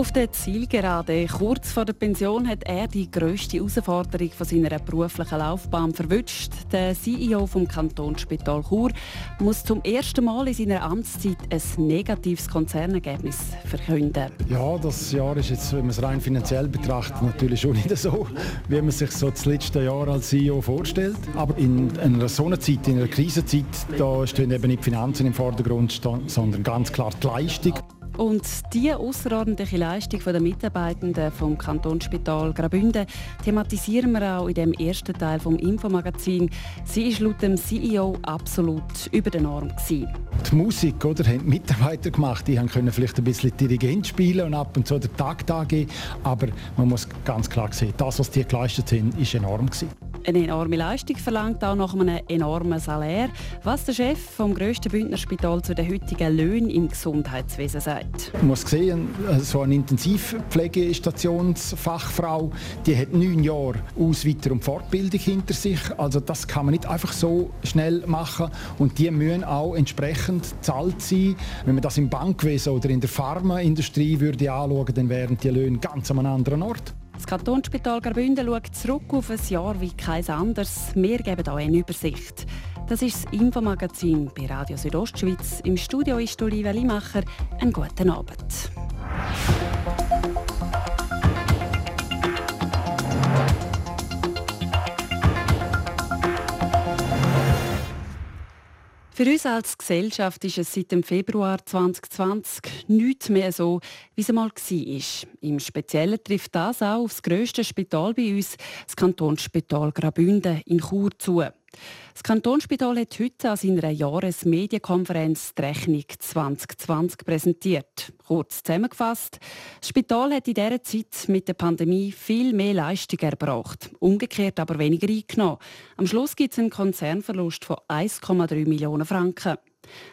Auf der Zielgerade, kurz vor der Pension, hat er die grösste Herausforderung von seiner beruflichen Laufbahn verwünscht. Der CEO vom Kantonsspital Chur muss zum ersten Mal in seiner Amtszeit ein negatives Konzernergebnis verkünden. Ja, das Jahr ist jetzt, wenn man es rein finanziell betrachtet, natürlich schon nicht so, wie man sich so das letzte Jahr als CEO vorstellt. Aber in einer so einer Zeit, in einer Krisenzeit, da stehen eben nicht die Finanzen im Vordergrund, sondern ganz klar die Leistung. Und die außerordentliche Leistung der Mitarbeitenden vom Kantonsspital Graubünden thematisieren wir auch in dem ersten Teil vom Infomagazin. Sie ist laut dem CEO absolut über der Norm gewesen. Die Musik, oder, haben die Mitarbeiter gemacht. Die können vielleicht ein bisschen Dirigent spielen und ab und zu den Takt angeben. Aber man muss ganz klar sehen, das, was die geleistet haben, ist enorm gewesen. Eine enorme Leistung verlangt auch nach einem enormen Salär. Was der Chef vom grössten Bündnerspital zu den heutigen Löhnen im Gesundheitswesen sagt. Man muss sehen, so eine Intensivpflegestationsfachfrau, die hat neun Jahre Aus-, Weiter- und Fortbildung hinter sich. Also das kann man nicht einfach so schnell machen. Und die müssen auch entsprechend zahlt sein. Wenn man das im Bankwesen oder in der Pharmaindustrie würde anschauen, dann wären die Löhne ganz an einem anderen Ort. Das Kantonsspital Graubünden schaut zurück auf ein Jahr wie kein anderes. Wir geben hier eine Übersicht. Das ist das Infomagazin bei Radio Südostschweiz. Im Studio ist Olivia Limacher. Einen guten Abend. Für uns als Gesellschaft ist es seit dem Februar 2020 nichts mehr so, wie es einmal war. Im Speziellen trifft das auch auf das grösste Spital bei uns, das Kantonsspital Graubünden in Chur, zu. Das Kantonsspital hat heute an seiner Jahresmedienkonferenz die Rechnung 2020 präsentiert. Kurz zusammengefasst, das Spital hat in dieser Zeit mit der Pandemie viel mehr Leistung erbracht, umgekehrt aber weniger eingenommen. Am Schluss gibt es einen Konzernverlust von 1,3 Millionen Franken.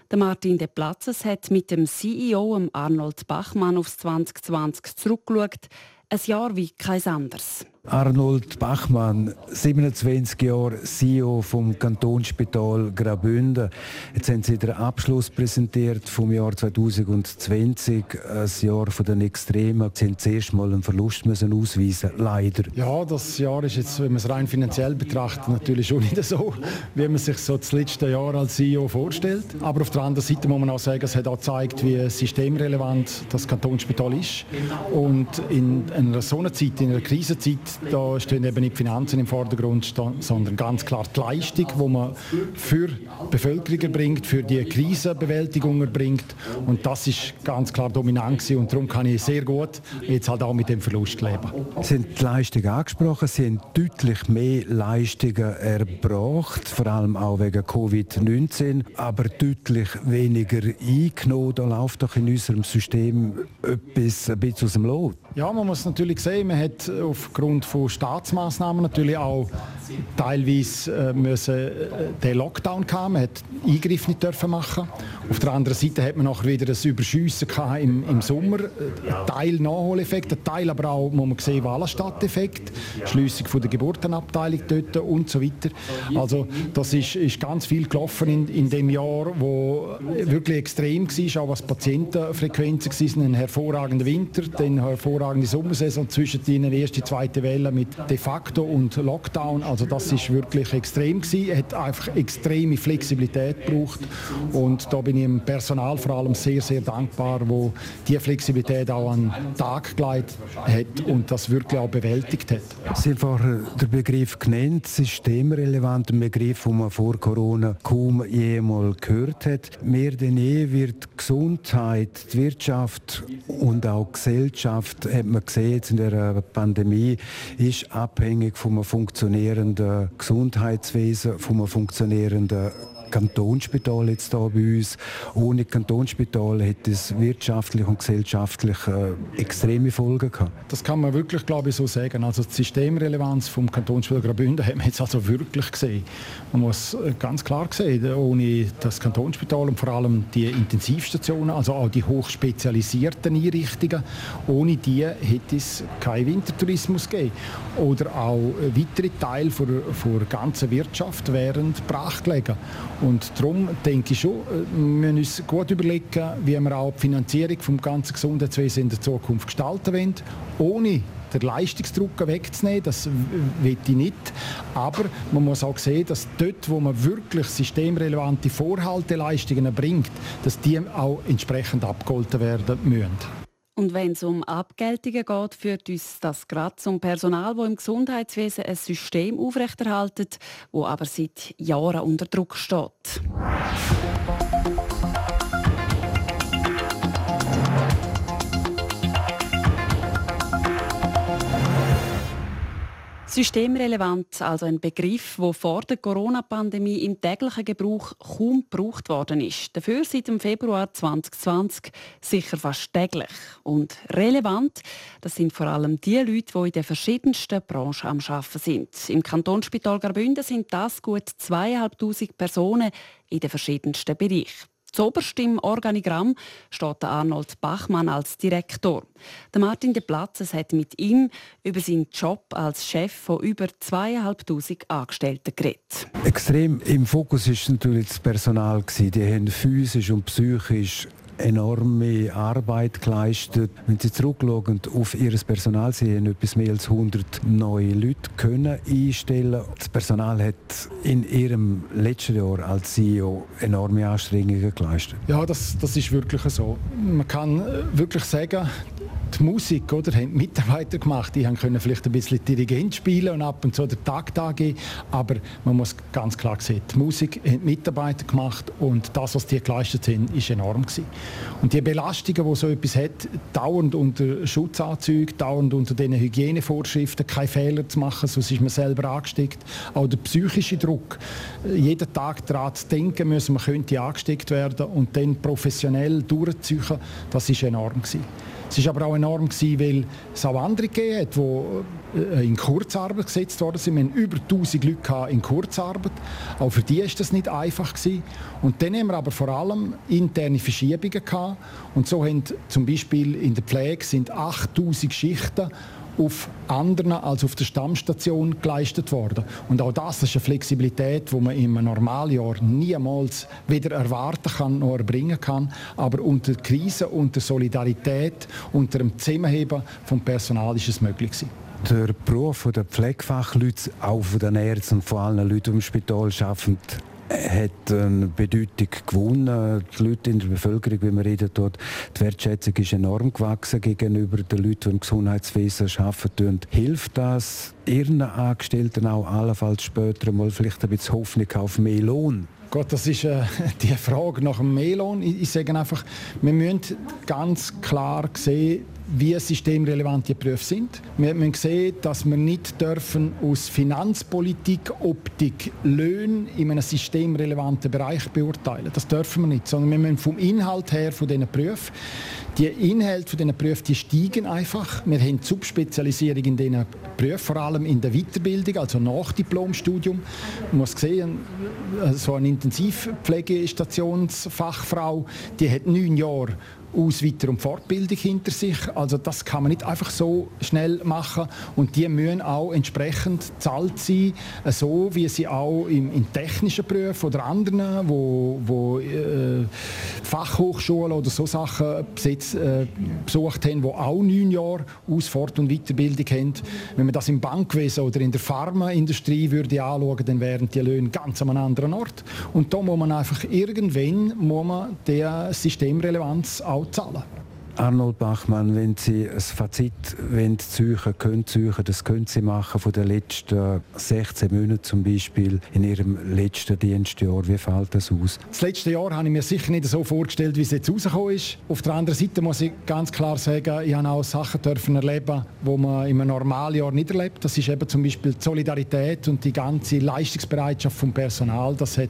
Der Martin De Platzes hat mit dem CEO Arnold Bachmann aufs 2020 zurückgeschaut. Ein Jahr wie kein anderes. Arnold Bachmann, 27 Jahre CEO vom Kantonsspital Graubünden. Jetzt haben Sie den Abschluss präsentiert vom Jahr 2020, ein Jahr von den Extremen. Sie haben zuerst mal einen Verlust müssen ausweisen, leider. Ja, das Jahr ist jetzt, wenn man es rein finanziell betrachtet, natürlich schon nicht so, wie man sich so das letzte Jahr als CEO vorstellt. Aber auf der anderen Seite muss man auch sagen, es hat auch gezeigt, wie systemrelevant das Kantonsspital ist. Und in einer so einer Zeit, in einer Krisenzeit, da stehen eben nicht die Finanzen im Vordergrund, sondern ganz klar die Leistung, die man für die Bevölkerung erbringt, für die Krisenbewältigung erbringt. Und das ist ganz klar dominant gewesen. und darum kann ich sehr gut jetzt halt auch mit dem Verlust leben. Sie haben die Leistung angesprochen. Sie haben deutlich mehr Leistungen erbracht, vor allem auch wegen Covid-19, aber deutlich weniger eingenommen. Da läuft doch in unserem System etwas ein bisschen aus dem Lot. Ja, man muss natürlich sehen, man hat aufgrund von Staatsmaßnahmen natürlich auch teilweise äh, müssen äh, den Lockdown haben. Man hat Eingriffe nicht dürfen machen. Auf der anderen Seite hat man nachher wieder ein Überschiessen im, im Sommer. Ein Teil Nachholeffekt, ein Teil aber auch, muss man sehen, Wallenstadt-Effekt, Schliessung von der Geburtenabteilung dort und so weiter. Also das ist, ist ganz viel gelaufen in, in dem Jahr, wo wirklich extrem war, auch was Patientenfrequenzen waren. Ein hervorragender Winter, dann hervorragende Sommersaison, zwischen ihnen erste, zweite Welle mit de facto und Lockdown. Also das ist wirklich extrem gewesen. Hat einfach extreme Flexibilität gebraucht und da bin ich dem Personal vor allem sehr, sehr dankbar, wo die Flexibilität auch an den Tag gelegt hat und das wirklich auch bewältigt hat. Sie haben vorher den Begriff genannt, systemrelevant, ein Begriff, den man vor Corona kaum jemals gehört hat. Mehr denn je wird Gesundheit, die Wirtschaft und auch Gesellschaft, hat man gesehen in der Pandemie, ist abhängig von einem funktionierenden Gesundheitswesen, von einem funktionierenden Kantonsspital jetzt hier bei uns. Ohne Kantonsspital hätte es wirtschaftlich und gesellschaftlich äh, extreme Folgen gehabt. Das kann man wirklich, glaube ich, so sagen. Also die Systemrelevanz vom Kantonsspital Graubünden haben wir jetzt also wirklich gesehen. Man muss äh, ganz klar sehen, ohne das Kantonsspital und vor allem die Intensivstationen, also auch die hochspezialisierten Einrichtungen, ohne die hätte es keinen Wintertourismus gegeben. Oder auch weitere Teile der ganzen Wirtschaft wären brach gelegen. Und darum denke ich schon, äh, wir müssen uns gut überlegen, wie wir auch die Finanzierung des ganzen Gesundheitswesens in der Zukunft gestalten wollen, ohne den Leistungsdruck wegzunehmen, das will ich nicht. Aber man muss auch sehen, dass dort, wo man wirklich systemrelevante Vorhalteleistungen bringt, dass die auch entsprechend abgeholten werden müssen. Und wenn es um Abgeltungen geht, führt uns das gerade zum Personal, wo im Gesundheitswesen ein System aufrechterhaltet, wo aber seit Jahren unter Druck steht. Systemrelevant, also ein Begriff, der vor der Corona-Pandemie im täglichen Gebrauch kaum gebraucht worden ist. Dafür seit dem Februar 2020 sicher fast täglich. Und relevant, das sind vor allem die Leute, die in den verschiedensten Branchen am Arbeiten sind. Im Kantonsspital Graubünden sind das gut zweieinhalbtausend Personen in den verschiedensten Bereichen. Zoberst im Organigramm steht Arnold Bachmann als Direktor. Der Martin de Platzes hat mit ihm über seinen Job als Chef von über zweieinhalbtausend Angestellten geredet. Extrem im Fokus ist natürlich das Personal. Die haben physisch und psychisch enorme Arbeit geleistet. Wenn Sie zurückschauen auf Ihr Personal, Sie haben etwas mehr als 100 neue Leute können einstellen. Das Personal hat in Ihrem letzten Jahr als CEO enorme Anstrengungen geleistet. Ja, das, das ist wirklich so. Man kann äh, wirklich sagen, die Musik, oder, haben die Mitarbeiter gemacht. Die können vielleicht ein bisschen Dirigent spielen und ab und zu den Takt angeben. Aber man muss ganz klar sehen, die Musik haben die Mitarbeiter gemacht und das, was die geleistet haben, ist enorm gewesen. Und die Belastungen, die so etwas hat, dauernd unter Schutzanzügen, dauernd unter den Hygienevorschriften, keine Fehler zu machen, sonst ist man selber angesteckt. Auch der psychische Druck, jeden Tag daran zu denken müssen, man könnte angesteckt werden und dann professionell durchzuziehen, das ist enorm gewesen. Es war aber auch enorm, weil es auch andere gegeben hat, die äh, in Kurzarbeit gesetzt worden sind. Wir hatten über 1000 Leute in Kurzarbeit. Auch für die war das nicht einfach. Und dann haben wir aber vor allem interne Verschiebungen gehabt. Und so haben zum Beispiel in der Pflege sind 8000 Schichten auf anderen als auf der Stammstation geleistet worden. Und auch das ist eine Flexibilität, die man im Normaljahr niemals weder erwarten kann noch erbringen kann. Aber unter Krise, unter Solidarität, unter dem Zusammenheben vom Personal ist es möglich gewesen. Der Beruf der Pflegefachleute, auch von den Ärzten und von allen Leuten, die im Spital arbeiten, hat eine Bedeutung gewonnen. Die Leute in der Bevölkerung, wie man reden dort, die Wertschätzung ist enorm gewachsen gegenüber den Leuten, die im Gesundheitswesen arbeiten. Hilft das Ihren Angestellten auch allenfalls später mal vielleicht ein bisschen Hoffnung auf mehr Lohn? Gott, das ist äh, die Frage nach dem Melon. Ich, ich sage einfach, wir müssen ganz klar sehen, wie systemrelevante Berufe sind. Wir müssen sehen, dass wir nicht dürfen aus Finanzpolitik, Optik, Löhne in einem systemrelevanten Bereich beurteilen. Das dürfen wir nicht, sondern wir müssen vom Inhalt her von diesen Berufen die Inhalte von diesen Berufen die steigen einfach. Wir haben Subspezialisierung in diesen Berufen, vor allem in der Weiterbildung, also nach Diplomstudium. Man muss sehen, so eine Intensivpflegestationsfachfrau, die hat neun Jahre aus Weiter- und Fortbildung hinter sich. Also das kann man nicht einfach so schnell machen und die müssen auch entsprechend zahlt sein, so wie sie auch im, in technischen Berufen oder anderen, wo, wo äh, Fachhochschulen oder so Sachen besetzt, äh, besucht haben, die auch neun Jahre Aus-, Fort- und Weiterbildung haben. Wenn man das im Bankwesen oder in der Pharmaindustrie würde anschauen, dann wären die Löhne ganz an einem anderen Ort. Und da muss man einfach irgendwann muss man der Systemrelevanz auch zahlen. Arnold Bachmann, wenn Sie ein Fazit wenn ziehen, können ziehen, das können Sie machen von den letzten 16 Monaten zum Beispiel in Ihrem letzten Dienstjahr. Wie fällt das aus? Das letzte Jahr habe ich mir sicher nicht so vorgestellt, wie es jetzt rausgekommen ist. Auf der anderen Seite muss ich ganz klar sagen, ich habe auch Sachen dürfen erleben, die man in einem normalen Jahr nicht erlebt. Das ist eben zum Beispiel die Solidarität und die ganze Leistungsbereitschaft vom Personal. Das hat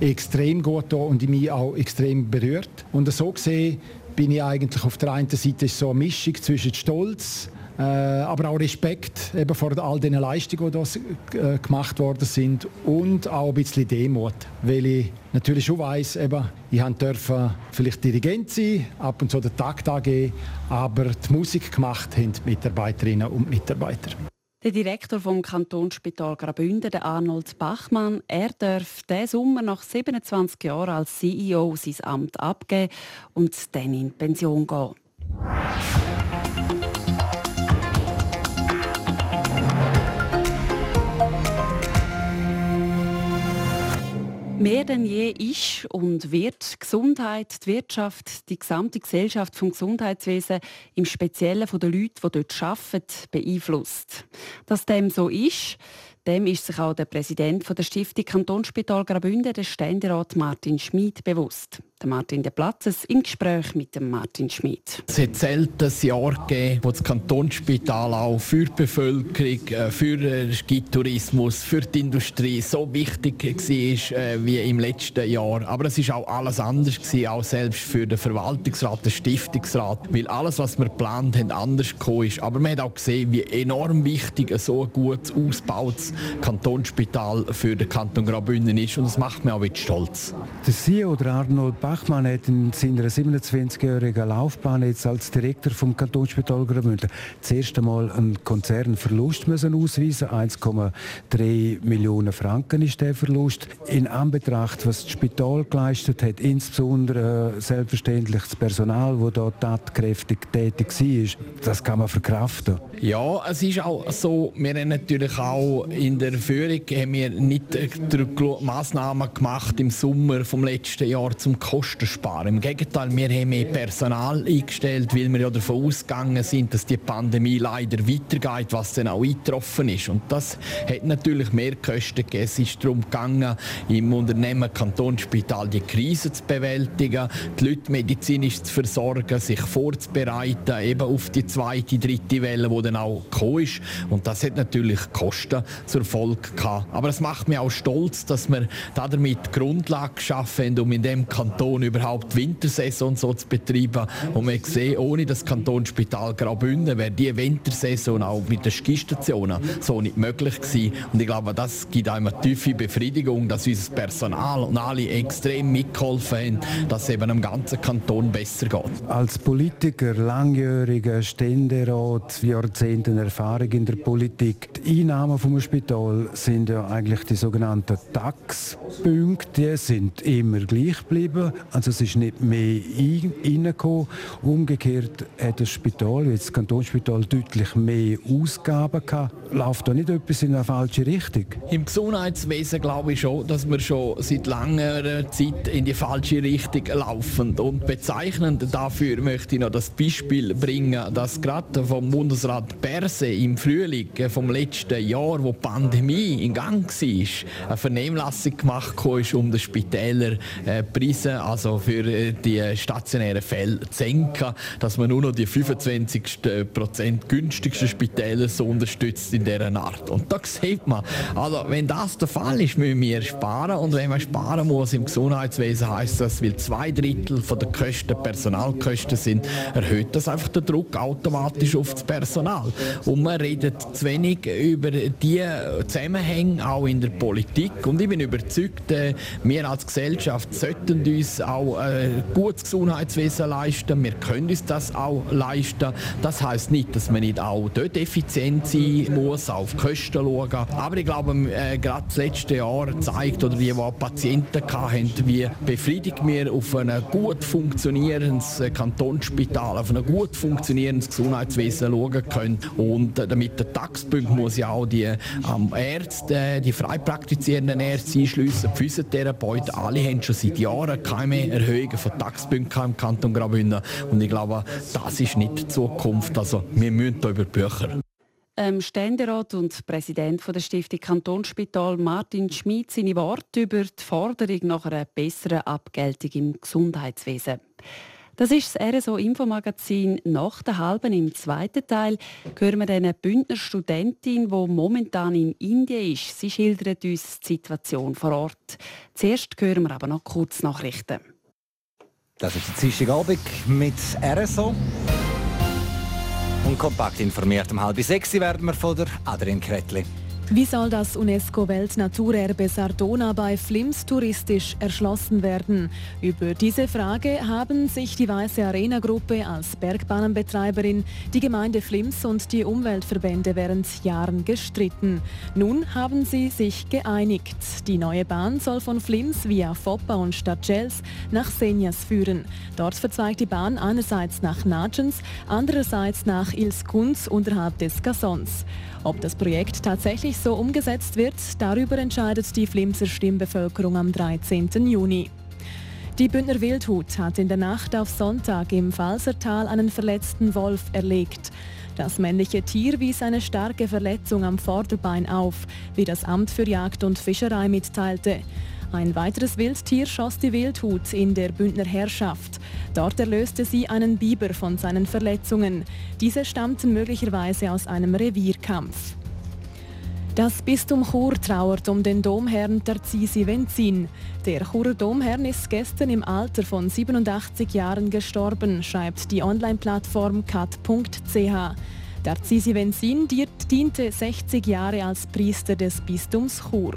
extrem gut und mich auch extrem berührt. Und so gesehen bin ich eigentlich auf der einen Seite so eine Mischung zwischen Stolz, äh, aber auch Respekt eben vor all den Leistungen, die hier äh, gemacht worden sind und auch ein bisschen Demut, weil ich natürlich schon weiss, eben, ich durfte vielleicht Dirigent sein, ab und zu den Takt angeben, aber die Musik gemacht haben die Mitarbeiterinnen und Mitarbeiter. Der Direktor vom Kantonsspital Graubünden, Arnold Bachmann, er darf diesen Sommer nach 27 Jahren als CEO sein Amt abgeben und dann in Pension gehen. Mehr denn je ist und wird Gesundheit, die Wirtschaft, die gesamte Gesellschaft vom Gesundheitswesen, im Speziellen von den Leuten, die dort arbeiten, beeinflusst. Dass dem so ist, dem ist sich auch der Präsident der Stiftung Kantonsspital Graubünden, der Ständerat Martin Schmid, bewusst. Der Martin De Platzes im Gespräch mit dem Martin Schmid. Es hat selten ein Jahr gegeben, wo das Kantonsspital auch für die Bevölkerung, äh, für den Skitourismus, für die Industrie so wichtig war äh, wie im letzten Jahr. Aber es war auch alles anders, gewesen, auch selbst für den Verwaltungsrat, den Stiftungsrat, weil alles, was wir geplant haben, anders gekommen ist. Aber man hat auch gesehen, wie enorm wichtig ein so gut ausgebautes Kantonsspital für den Kanton Graubünden ist und das macht mich auch wieder stolz. Der CEO oder Arnold Bachmann hat in seiner 27-jährigen Laufbahn jetzt als Direktor vom Kantonsspital Graubünden das erste Mal einen Konzernverlust müssen ausweisen 1,3 Millionen Franken ist der Verlust. In Anbetracht, was das Spital geleistet hat, insbesondere äh, selbstverständlich das Personal, das dort tatkräftig tätig war, das kann man verkraften. Ja, es ist auch so, wir haben natürlich auch in der Führung haben wir nicht äh, Massnahmen gemacht im Sommer vom letzten Jahr zum Kosten Kosten sparen. Im Gegenteil, wir haben mehr Personal eingestellt, weil wir ja davon ausgegangen sind, dass die Pandemie leider weitergeht, was dann auch eingetroffen ist. Und das hat natürlich mehr Kosten gegeben. Es ist darum gegangen, im Unternehmen Kantonsspital die Krise zu bewältigen, die Leute medizinisch zu versorgen, sich vorzubereiten, eben auf die zweite, dritte Welle, die dann auch gekommen ist. Und das hat natürlich Kosten zur Folge gehabt. Aber es macht mich auch stolz, dass wir damit Grundlage geschaffen haben, um in dem Kanton Kanton überhaupt Wintersaison so zu betreiben. Und wir sehen, ohne das Kantonsspital Graubünden wäre die Wintersaison auch mit den Skistationen so nicht möglich gewesen. Und ich glaube, das gibt einem eine tiefe Befriedigung, dass unser Personal und alle extrem mitgeholfen haben, dass es eben im ganzen Kanton besser geht. Als Politiker, langjähriger Ständerat, Jahrzehnte Erfahrung in der Politik, die Einnahmen vom Spital sind ja eigentlich die sogenannten Taxpunkte, die sind immer gleich geblieben. Also es ist nicht mehr reingekommen. Umgekehrt hat das Spital, wie das Kantonsspital, deutlich mehr Ausgaben gehabt. Läuft da nicht etwas in eine falsche Richtung? Im Gesundheitswesen glaube ich schon, dass wir schon seit langer Zeit in die falsche Richtung laufen. Und bezeichnend dafür möchte ich noch das Beispiel bringen, dass gerade vom Bundesrat Perse im Frühling vom letzten Jahr, wo die Pandemie in Gang war, eine Vernehmlassung gemacht ist, um den Spitäler äh, Preise also für äh, die stationären Fälle zu senken, dass man nur noch die 25% günstigsten Spitäler so unterstützt in dieser Art. Und da sieht man, also wenn das der Fall ist, müssen wir sparen und wenn man sparen muss im Gesundheitswesen heißt das, weil zwei Drittel von der Kosten Personalkosten sind, erhöht das einfach den Druck automatisch auf das Personal. Und man redet zu wenig über die Zusammenhänge auch in der Politik und ich bin überzeugt, äh, wir als Gesellschaft sollten uns auch ein gutes Gesundheitswesen leisten. Wir können uns das auch leisten. Das heißt nicht, dass man nicht auch dort effizient sein muss, auf Kosten schauen. Aber ich glaube, äh, gerade das letzte Jahr zeigt, oder die, die Patienten hatten, wie befriedigt wir auf ein gut funktionierendes Kantonsspital, auf ein gut funktionierendes Gesundheitswesen schauen können. Und damit der Taxpunkt wo sie auch die ähm, Ärzte, die frei praktizierenden Ärzte einschliessen, die Physiotherapeuten, alle haben schon seit Jahren keine Erhöhungen von Taxpunkten im Kanton Graubünden. Und ich glaube, das ist nicht die Zukunft. Also wir müssen hier über die Bücher. Ähm, Ständerat und Präsident der Stiftung Kantonsspital Martin Schmid seine Worte über die Forderung nach einer besseren Abgeltung im Gesundheitswesen. Das ist das RSO Infomagazin nach der halben im zweiten Teil. Hören wir eine Bündner Studentin, die momentan in Indien ist. Sie schildert uns die Situation vor Ort. Zuerst hören wir aber noch kurz Nachrichten. Das ist der Dienstagabend mit RSO. Und kompakt informiert um halb sechs werden wir von der Adrian Kretli. Wie soll das UNESCO-Weltnaturerbe Sardona bei Flims touristisch erschlossen werden? Über diese Frage haben sich die Weiße Arena-Gruppe als Bergbahnenbetreiberin, die Gemeinde Flims und die Umweltverbände während Jahren gestritten. Nun haben sie sich geeinigt. Die neue Bahn soll von Flims via Foppa und Stadtgels nach Senjas führen. Dort verzweigt die Bahn einerseits nach Nagens, andererseits nach Ilskunz unterhalb des Gassons. Ob das Projekt tatsächlich so umgesetzt wird, darüber entscheidet die Flimser Stimmbevölkerung am 13. Juni. Die Bündner Wildhut hat in der Nacht auf Sonntag im Falsertal einen verletzten Wolf erlegt. Das männliche Tier wies eine starke Verletzung am Vorderbein auf, wie das Amt für Jagd und Fischerei mitteilte. Ein weiteres Wildtier schoss die Wildhut in der Bündner Herrschaft. Dort erlöste sie einen Biber von seinen Verletzungen. Diese stammten möglicherweise aus einem Revierkampf. Das Bistum Chur trauert um den Domherrn Tarzisi Wenzin. Der Churer Domherrn ist gestern im Alter von 87 Jahren gestorben, schreibt die Online-Plattform cat.ch. Tarzisi Wenzin diente 60 Jahre als Priester des Bistums Chur.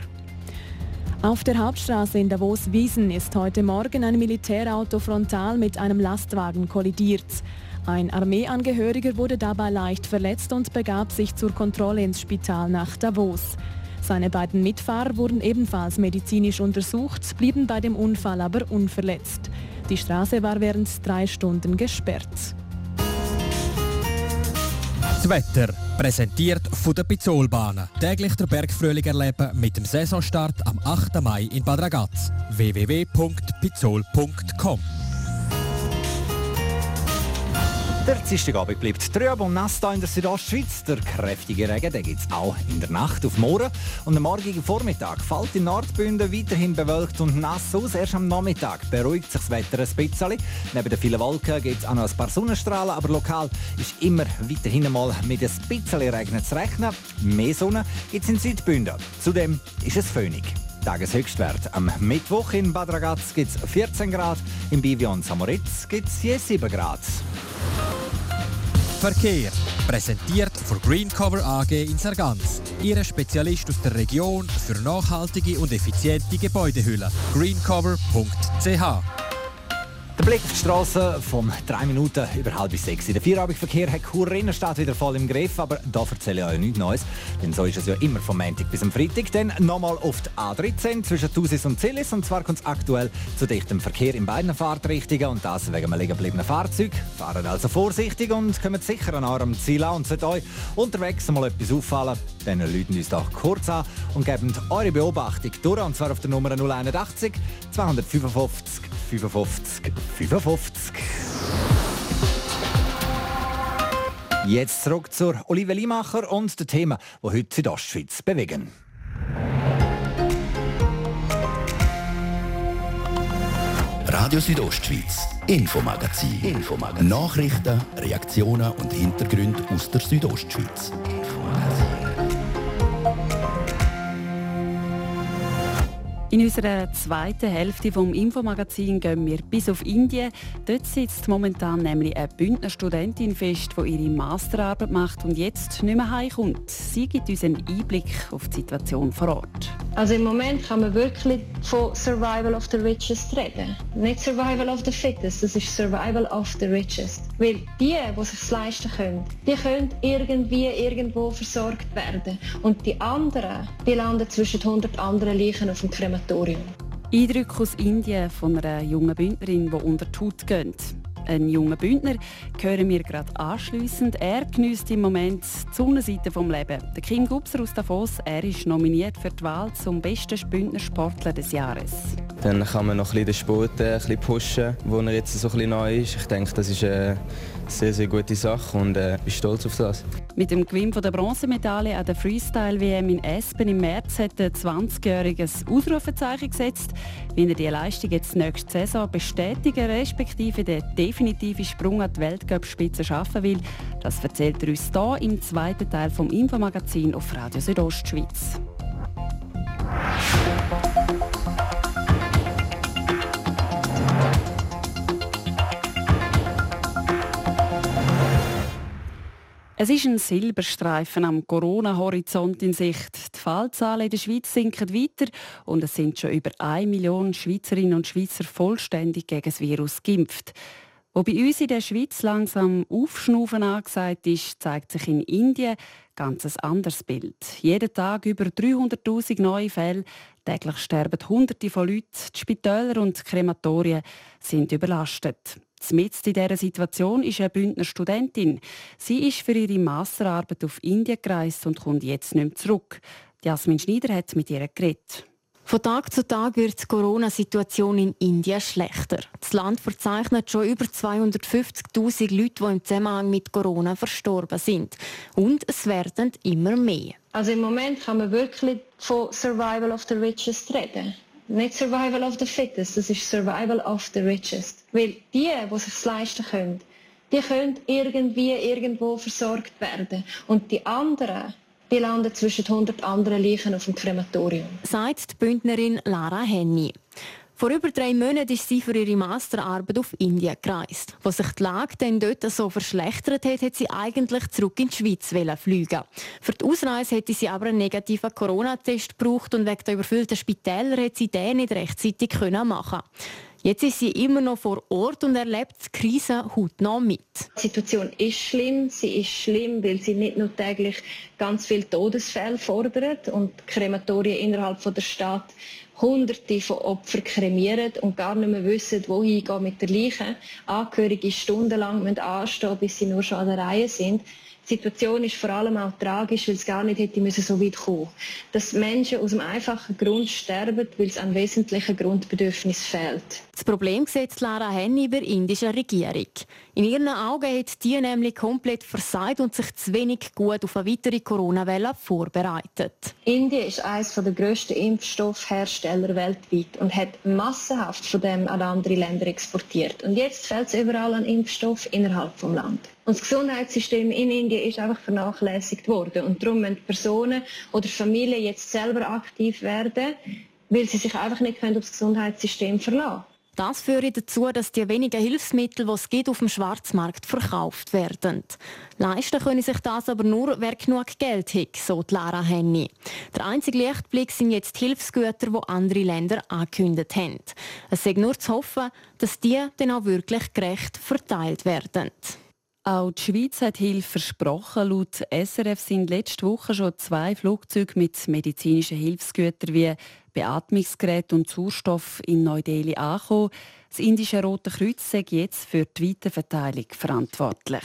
Auf der Hauptstraße in Davos-Wiesen ist heute Morgen ein Militärauto frontal mit einem Lastwagen kollidiert. Ein Armeeangehöriger wurde dabei leicht verletzt und begab sich zur Kontrolle ins Spital nach Davos. Seine beiden Mitfahrer wurden ebenfalls medizinisch untersucht, blieben bei dem Unfall aber unverletzt. Die Straße war während drei Stunden gesperrt. Das Wetter, präsentiert von der Pizzolbahnen. Täglich der Bergfrühling erleben mit dem Saisonstart am 8. Mai in Bad Ragaz. www.pizzol.com der Dienstagabend bleibt trüb und nass hier in der Südostschweiz. Der kräftige Regen gibt es auch in der Nacht auf morgen. Und am morgigen Vormittag fällt in Nordbünden weiterhin bewölkt und nass aus. Erst am Nachmittag beruhigt sich das Wetter ein bisschen. Neben den vielen Wolken gibt es auch noch ein paar Sonnenstrahlen, aber lokal ist immer weiterhin einmal mit ein bisschen Regen zu rechnen. Mehr Sonne gibt es in Südbünden. Zudem ist es föhnig. Tageshöchstwert. Am Mittwoch in Bad Ragaz gibt es 14 Grad, im Bivion Samoritz gibt es je 7 Grad. Verkehr. Präsentiert von Greencover AG in Sargans. Ihre Spezialist aus der Region für nachhaltige und effiziente Gebäudehülle. greencover.ch der Blick auf die Straße von drei Minuten über halb sechs. Der Vierabendverkehr hat Chur Innenstadt wieder voll im Griff, aber da erzähle ich euch nichts Neues, denn so ist es ja immer vom Montag bis am Freitag. Dann nochmal auf die A13 zwischen Thusis und Zillis und zwar kommt es aktuell zu dichtem Verkehr in beiden Fahrtrichtungen und das wegen einem liegen Fahrzeug. Fahren also vorsichtig und kommen sicher an eurem Ziel an und sollte euch unterwegs mal etwas auffallen, dann läuten uns doch kurz an und geben eure Beobachtung durch und zwar auf der Nummer 081 255 55 55. Jetzt zurück zur Olive Limacher und den Themen, die heute Südostschweiz bewegen. Radio Südostschweiz, Infomagazin. Infomagazin. Nachrichten, Reaktionen und Hintergründe aus der Südostschweiz. In unserer zweiten Hälfte vom Infomagazin gehen wir bis auf Indien. Dort sitzt momentan nämlich eine Bündner Studentin fest, die ihre Masterarbeit macht und jetzt nicht mehr heimkommt. Sie gibt uns einen Einblick auf die Situation vor Ort. Also im Moment kann man wirklich von Survival of the Richest reden. Nicht Survival of the Fittest, das ist Survival of the Richest. Weil die, die sich leisten können, die können irgendwie irgendwo versorgt werden. Und die anderen, die landen zwischen 100 anderen Leichen auf dem Krematorium. Eindrücke aus Indien von einer jungen Bündnerin, die unter die Haut geht. Ein junger Bündner hören wir gerade anschliessend. Er genießt im Moment die Sonnenseite des Lebens. Der Kim Gubser aus Davos, er ist nominiert für die Wahl zum besten Bündner Sportler des Jahres. Dann kann man noch ein bisschen den Sport äh, ein bisschen pushen, wo er jetzt so ein bisschen neu ist. Ich denke, das ist eine sehr, sehr gute Sache und äh, bin stolz auf das. Mit dem Gewinn der Bronzemedaille an der Freestyle-WM in Espen im März hat der 20-Jährige ein Ausrufezeichen gesetzt. Wie er die Leistung jetzt nächste Saison bestätigen respektive den definitiven Sprung an die Weltcup-Spitze schaffen will, das erzählt er uns hier im zweiten Teil vom Infomagazin auf Radio Südostschweiz. Es ist ein Silberstreifen am Corona-Horizont in Sicht. Die Fallzahlen in der Schweiz sinken weiter und es sind schon über 1 Million Schweizerinnen und Schweizer vollständig gegen das Virus geimpft. Wo bei uns in der Schweiz langsam Aufschnaufen angesagt ist, zeigt sich in Indien ganz ein anderes Bild. Jeden Tag über 300.000 neue Fälle. Täglich sterben Hunderte von Leuten. Die Spitäler und die Krematorien sind überlastet. Mitten in dieser Situation ist eine Bündner Studentin. Sie ist für ihre Masterarbeit auf Indien gereist und kommt jetzt nicht mehr zurück. Jasmin Schneider hat mit ihr geredet. Von Tag zu Tag wird die Corona-Situation in Indien schlechter. Das Land verzeichnet schon über 250.000 Leute, die im Zusammenhang mit Corona verstorben sind. Und es werden immer mehr. Also im Moment kann man wirklich von Survival of the Richest reden. Nicht Survival of the Fittest, das ist Survival of the Richest. Weil die, die sich leisten können, die können irgendwie irgendwo versorgt werden. Und die anderen, die landen zwischen 100 anderen Leichen auf dem Krematorium. Sagt die Bündnerin Lara Henny. Vor über drei Monaten ist sie für ihre Masterarbeit auf Indien gereist. Wo sich die Lage dann dort so verschlechtert hat, hat sie eigentlich zurück in die Schweiz fliegen. Für die Ausreise hätte sie aber einen negativen Corona-Test gebraucht und wegen der überfüllten Spitäler hätte sie den nicht rechtzeitig machen Jetzt ist sie immer noch vor Ort und erlebt die Krise hautnah mit. Die Situation ist schlimm. Sie ist schlimm, weil sie nicht nur täglich ganz viele Todesfälle fordert und Krematorien innerhalb der Stadt Hunderte von Opfern kremieren und gar nicht mehr wissen, wohin gehen mit der Leiche. Angehörige stundenlang anstehen, bis sie nur schon an der Reihe sind. Die Situation ist vor allem auch tragisch, weil es gar nicht hätte müssen so weit kommen Dass Menschen aus einem einfachen Grund sterben, weil es an wesentlichen Grundbedürfnissen fehlt. Das Problem sieht Lara Henny bei der indischen Regierung. In ihren Augen hat die nämlich komplett versagt und sich zu wenig gut auf eine weitere Corona-Welle vorbereitet. Indien ist eines der grössten Impfstoffhersteller weltweit und hat massenhaft von dem an andere Länder exportiert. Und jetzt fehlt es überall an Impfstoff innerhalb des Landes. Und das Gesundheitssystem in Indien ist einfach vernachlässigt worden. Und darum müssen Personen oder Familien jetzt selber aktiv werden, weil sie sich einfach nicht auf das Gesundheitssystem verlassen das führt dazu, dass die wenigen Hilfsmittel, die es gibt, auf dem Schwarzmarkt verkauft werden. Leisten können sich das aber nur, wer genug Geld hat, so Lara Henny. Der einzige Lichtblick sind jetzt Hilfsgüter, die andere Länder angekündigt haben. Es ist nur zu hoffen, dass die dann auch wirklich gerecht verteilt werden. Auch die Schweiz hat Hilfe versprochen. Laut SRF sind letzte Woche schon zwei Flugzeuge mit medizinischen Hilfsgütern wie Beatmungsgerät und Sauerstoff in Neu-Delhi angekommen. Das indische Rote Kreuz ist jetzt für die Weiterverteilung verantwortlich.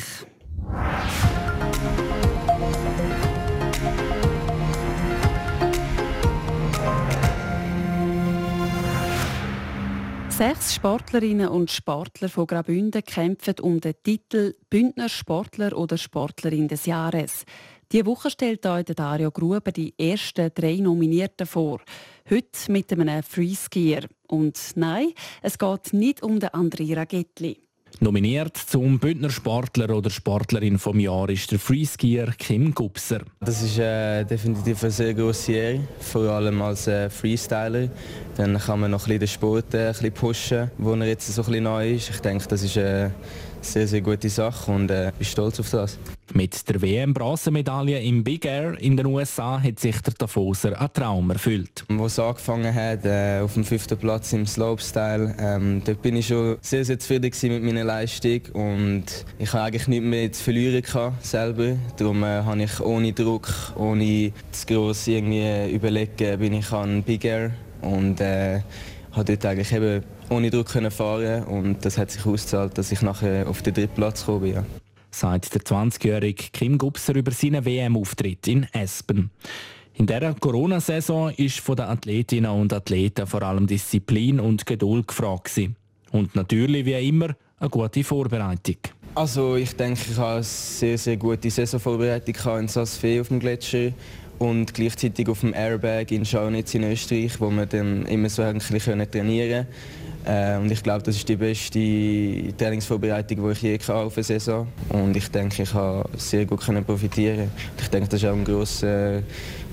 Sechs Sportlerinnen und Sportler von Graubünden kämpfen um den Titel Bündner Sportler oder Sportlerin des Jahres. Diese Woche stellt euch Dario Gruber die ersten drei Nominierten vor. Heute mit einem Freeskier. Und nein, es geht nicht um den André Ragettli. Nominiert zum Bündner Sportler oder Sportlerin vom Jahr ist der Freeskier Kim Gubser. Das ist äh, definitiv eine sehr grosse Ehre, vor allem als äh, Freestyler. Dann kann man noch ein bisschen den Sport äh, ein bisschen pushen, wo er jetzt so ein bisschen neu ist. Ich denke, das ist äh, sehr, sehr gute Sache und äh, bin stolz auf das. Mit der WM-Bronzemedaille im Big Air in den USA hat sich der Davoser einen Traum erfüllt. Wo es angefangen hat, äh, auf dem fünften Platz im Slopestyle, ähm, dort bin ich schon sehr, sehr zufrieden mit meiner Leistung und ich habe eigentlich nichts mehr zu verlieren gehabt, selber. Darum äh, habe ich ohne Druck, ohne zu gross irgendwie überlegen, bin ich an Big Air und äh, habe dort eigentlich eben ohne Druck können fahren und das hat sich ausgezahlt, dass ich nachher auf den dritten Platz gekommen bin. Ja. Sagt der 20-jährige Kim Gubser über seinen WM-Auftritt in Espen. In dieser Corona-Saison ist von den Athletinnen und Athleten vor allem Disziplin und Geduld gefragt. Und natürlich, wie immer, eine gute Vorbereitung. Also ich denke, ich habe eine sehr, sehr gute Saisonvorbereitung in Saas-Fee auf dem Gletscher und gleichzeitig auf dem Airbag in Schauernitz in Österreich, wo wir dann immer so ein bisschen trainieren können. Äh, und ich glaube, das ist die beste Trainingsvorbereitung, die ich je hatte auf eine Saison. Und ich denke, ich habe sehr gut profitieren. Ich denke, das ist auch ein grosser,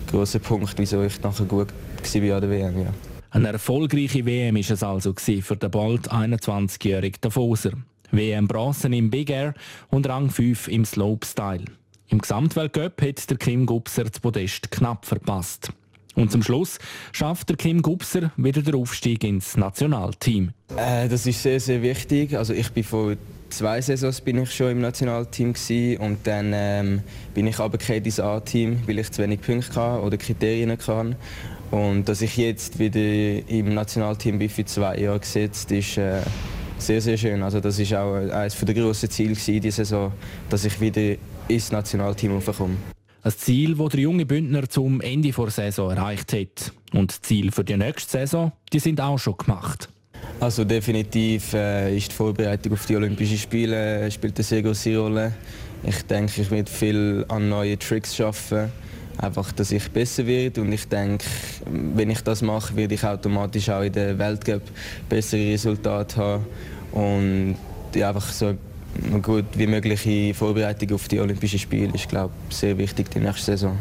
grosser Punkt, wieso ich nachher gut war an der WM. Ja. Eine erfolgreiche WM war es also für den bald 21-jährigen Davoser. WM Bronzen im Big Air und Rang 5 im Slopestyle. Im Gesamtweltcup hat der Kim Gubser das Podest knapp verpasst. Und zum Schluss schafft der Kim Gubser wieder den Aufstieg ins Nationalteam. Äh, das ist sehr, sehr wichtig. Also ich bin vor zwei Saisons bin ich schon im Nationalteam gewesen, und dann ähm, bin ich aber ins A-Team, weil ich zu wenig Punkte hatte oder Kriterien hatte. Und dass ich jetzt wieder im Nationalteam bin für zwei Jahre gesetzt, ist äh, sehr, sehr schön. Also das ist auch eines der grossen Ziele diese Saison, dass ich wieder ins Nationalteam aufkomme. Ein Ziel, das der junge Bündner zum Ende der Saison erreicht hat. Und die Ziele für die nächste Saison, die sind auch schon gemacht. Also definitiv äh, ist die Vorbereitung auf die Olympischen Spiele äh, spielt eine sehr große Rolle. Ich denke, ich werde viel an neuen Tricks schaffen, einfach, dass ich besser werde. Und ich denke, wenn ich das mache, werde ich automatisch auch in der Weltcup bessere Resultate haben und ja, einfach so gut wie mögliche Vorbereitung auf die Olympischen Spiele ist, glaube ich, sehr wichtig die nächste Saison.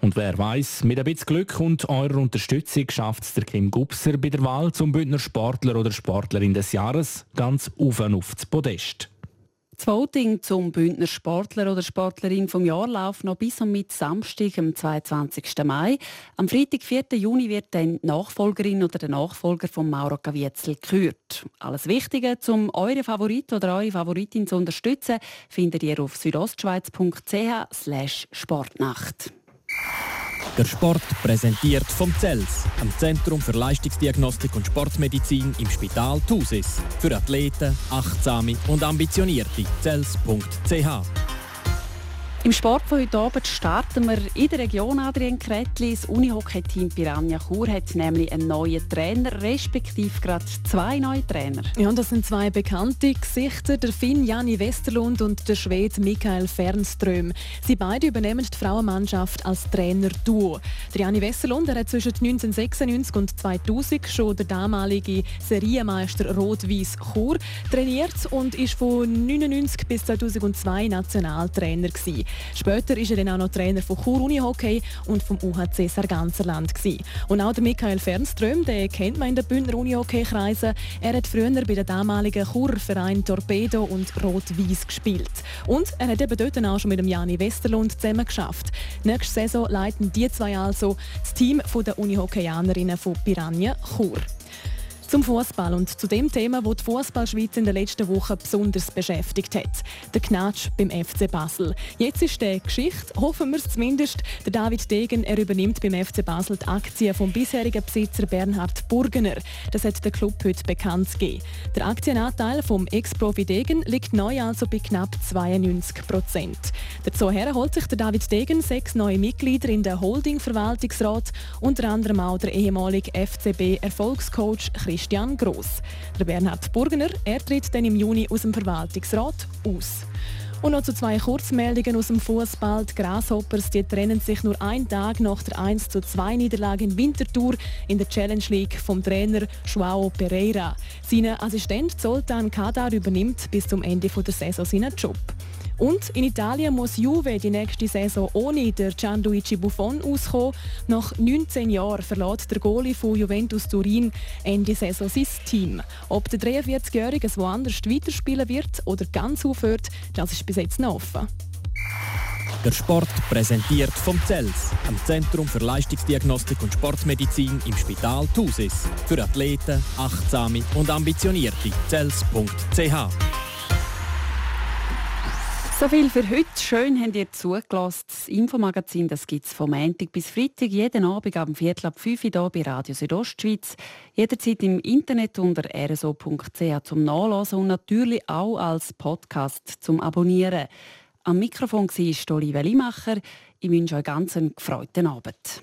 Und wer weiß, mit ein bisschen Glück und eurer Unterstützung schafft es der Kim Gubser bei der Wahl zum Bündner Sportler oder Sportlerin des Jahres ganz auf und auf das Podest. Das Voting zum Bündner Sportler oder Sportlerin vom Jahr läuft noch bis und mit Samstag, am 22. Mai. Am Freitag, 4. Juni, wird dann die Nachfolgerin oder der Nachfolger von Mauro Caviezel gekürt. Alles Wichtige, um eure Favorit oder eure Favoritin zu unterstützen, findet ihr auf südostschweiz.ch Sportnacht. Der Sport präsentiert vom CELS, am Zentrum für Leistungsdiagnostik und Sportmedizin im Spital Thusis. Für Athleten, Achtsame und Ambitionierte. CELS.ch im Sport von heute Abend starten wir in der Region Adrian Kretli. Das Unihockey-Team Piranha Chur hat nämlich einen neuen Trainer, respektive gerade zwei neue Trainer. Ja, das sind zwei bekannte Gesichter, der Finn Jani Westerlund und der Schwede Michael Fernström. Sie beide übernehmen die Frauenmannschaft als Trainer-Duo. Der Jani Westerlund hat zwischen 1996 und 2000 schon der damalige Serienmeister Rot-Weiß Chur trainiert und ist von 1999 bis 2002 Nationaltrainer gewesen. Später ist er dann auch noch Trainer von Chur Unihockey und vom UHC Sarganserland. Und auch der Michael Fernström, den kennt man in den Bündner Unihockey-Kreisen. Er hat früher bei den damaligen Churer Verein Torpedo und Rot-Weiß gespielt. Und er hat eben dort auch schon mit dem Jani Westerlund zusammen geschafft. Nächste Saison leiten die zwei also das Team der Unihockeyanerinnen von Piranha Chur. Zum Fußball und zu dem Thema, das die Fußballschweiz in den letzten Wochen besonders beschäftigt hat. Der Knatsch beim FC Basel. Jetzt ist der Geschichte, hoffen wir es zumindest. Der David Degen er übernimmt beim FC Basel die Aktien vom bisherigen Besitzer Bernhard Burgener. Das hat der Club heute bekannt gegeben. Der Aktienanteil vom Ex-Profi Degen liegt neu also bei knapp 92 Prozent. Dazu holt sich der David Degen sechs neue Mitglieder in der Holding-Verwaltungsrat, unter anderem auch der ehemalige FCB-Erfolgscoach Christian Christian Gross. Der Bernhard Burgener er tritt dann im Juni aus dem Verwaltungsrat aus. Und noch zu zwei Kurzmeldungen aus dem Fußball. Die Grasshoppers die trennen sich nur einen Tag nach der 1 2 Niederlage in Winterthur in der Challenge League vom Trainer Joao Pereira. Sein Assistent Zoltan Kadar übernimmt bis zum Ende der Saison seinen Job. Und in Italien muss Juve die nächste Saison ohne der Gianluigi Buffon auskommen. Nach 19 Jahren verlässt der Goalie von Juventus Turin Ende Saison sein Team. Ob der 43-Jährige woanders weiterspielen wird oder ganz aufhört, das ist bis jetzt noch offen. Der Sport präsentiert vom CELS, am Zentrum für Leistungsdiagnostik und Sportmedizin im Spital Thusis. Für Athleten, Achtsame und Ambitionierte. CELS.ch So viel für heute. Schön habt ihr zugelassen. Das Infomagazin gibt es vom Montag bis Freitag, jeden Abend am Viertel ab 5 Uhr hier bei Radio Südostschweiz. Jederzeit im Internet unter rso.ch zum Nachlesen und natürlich auch als Podcast zum Abonnieren. Am Mikrofon war Olivia Limacher. Ich wünsche euch ganz einen gefreuten Abend.